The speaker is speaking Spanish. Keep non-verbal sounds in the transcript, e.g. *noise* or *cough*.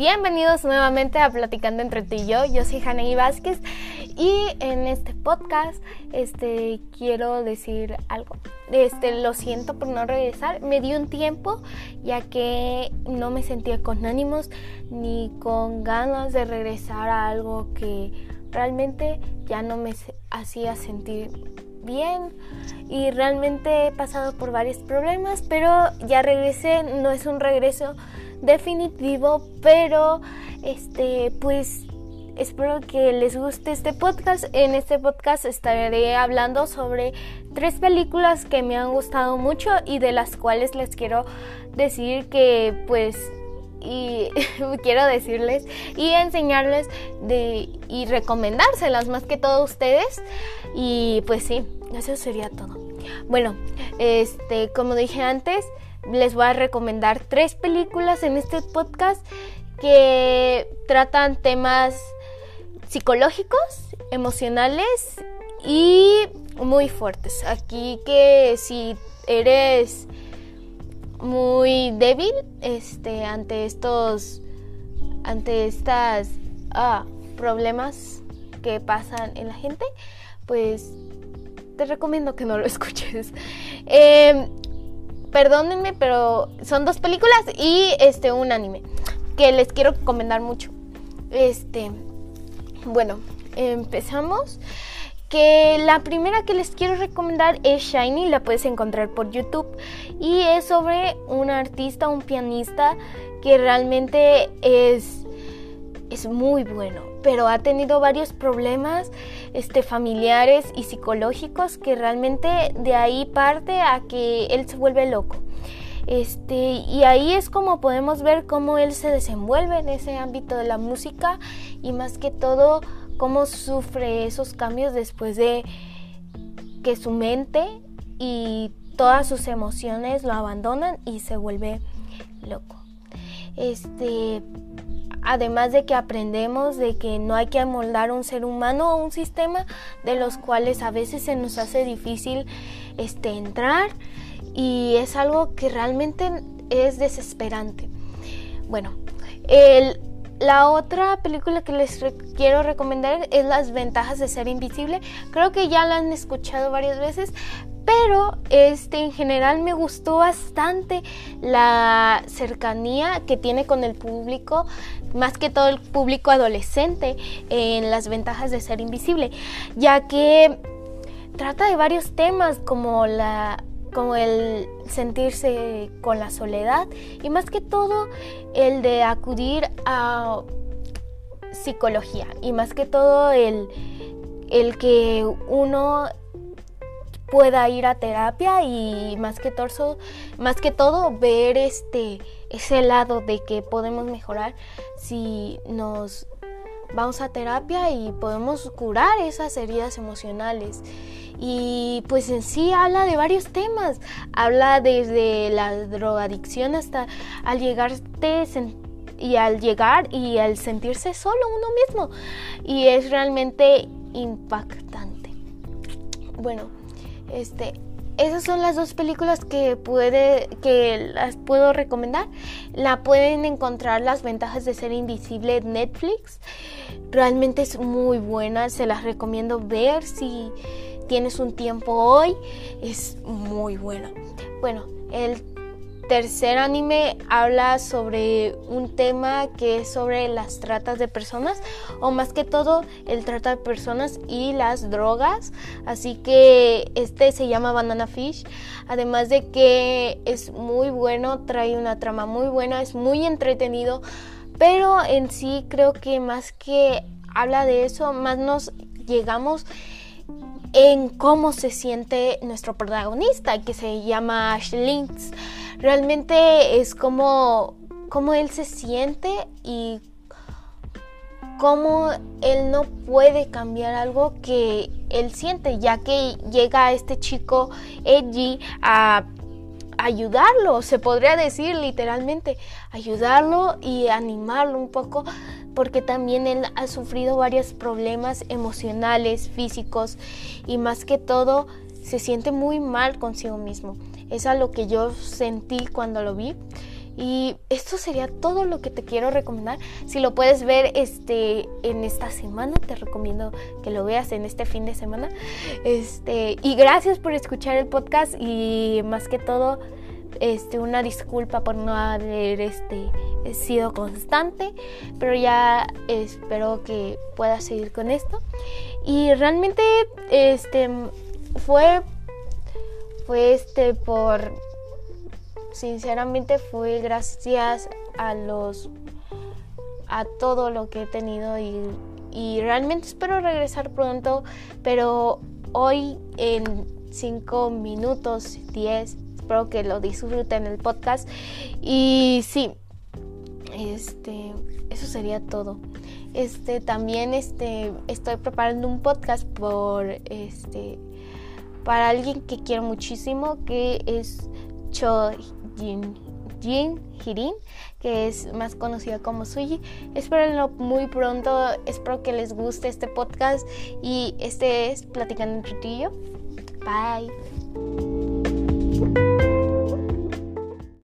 Bienvenidos nuevamente a Platicando entre ti y yo. Yo soy Haney Vázquez y en este podcast este quiero decir algo. Este lo siento por no regresar. Me dio un tiempo ya que no me sentía con ánimos ni con ganas de regresar a algo que realmente ya no me hacía sentir bien y realmente he pasado por varios problemas, pero ya regresé, no es un regreso definitivo, pero este pues espero que les guste este podcast. En este podcast estaré hablando sobre tres películas que me han gustado mucho y de las cuales les quiero decir que pues y *laughs* quiero decirles y enseñarles de y recomendárselas más que todo a ustedes y pues sí, eso sería todo. Bueno, este como dije antes, les voy a recomendar tres películas en este podcast que tratan temas psicológicos, emocionales y muy fuertes. Aquí que si eres muy débil este, ante estos ante estas ah, problemas que pasan en la gente, pues te recomiendo que no lo *laughs* escuches. Eh, perdónenme, pero son dos películas y este un anime que les quiero recomendar mucho. Este, bueno, empezamos. Que la primera que les quiero recomendar es Shiny, la puedes encontrar por YouTube y es sobre un artista, un pianista que realmente es es muy bueno, pero ha tenido varios problemas este, familiares y psicológicos que realmente de ahí parte a que él se vuelve loco. Este, y ahí es como podemos ver cómo él se desenvuelve en ese ámbito de la música y más que todo cómo sufre esos cambios después de que su mente y todas sus emociones lo abandonan y se vuelve loco. Este, además de que aprendemos de que no hay que amoldar un ser humano o un sistema de los cuales a veces se nos hace difícil este, entrar y es algo que realmente es desesperante. Bueno, la otra película que les quiero recomendar es Las ventajas de ser invisible. Creo que ya la han escuchado varias veces, pero este en general me gustó bastante la cercanía que tiene con el público, más que todo el público adolescente en las ventajas de ser invisible, ya que trata de varios temas como la como el sentirse con la soledad y más que todo el de acudir a psicología y más que todo el, el que uno pueda ir a terapia y más que torso, más que todo ver este ese lado de que podemos mejorar si nos vamos a terapia y podemos curar esas heridas emocionales. Y pues en sí habla de varios temas. Habla desde la drogadicción hasta al llegarte y al llegar y al sentirse solo uno mismo. Y es realmente impactante. Bueno, este, esas son las dos películas que puede que las puedo recomendar. La pueden encontrar las ventajas de ser invisible Netflix. Realmente es muy buena, se las recomiendo ver si tienes un tiempo hoy. Es muy buena. Bueno, el tercer anime habla sobre un tema que es sobre las tratas de personas o más que todo el trata de personas y las drogas. Así que este se llama Banana Fish. Además de que es muy bueno trae una trama muy buena es muy entretenido. Pero en sí creo que más que habla de eso más nos llegamos en cómo se siente nuestro protagonista que se llama Ash Lynx realmente es como, como él se siente y cómo él no puede cambiar algo que él siente, ya que llega este chico Edgy a ayudarlo, se podría decir literalmente, ayudarlo y animarlo un poco, porque también él ha sufrido varios problemas emocionales, físicos y más que todo se siente muy mal consigo mismo. Es a lo que yo sentí cuando lo vi. Y esto sería todo lo que te quiero recomendar. Si lo puedes ver este, en esta semana, te recomiendo que lo veas en este fin de semana. Este, y gracias por escuchar el podcast y más que todo, este, una disculpa por no haber este, sido constante, pero ya espero que pueda seguir con esto. Y realmente este, fue, fue este por sinceramente fue gracias a los a todo lo que he tenido y, y realmente espero regresar pronto pero hoy en 5 minutos 10 espero que lo disfruten el podcast. Y sí este eso sería todo. Este también este estoy preparando un podcast por este para alguien que quiero muchísimo que es Cho Jin, Jin Hirin, que es más conocida como Suji. Espero muy pronto, espero que les guste este podcast y este es Platicando entre ti y yo. Bye.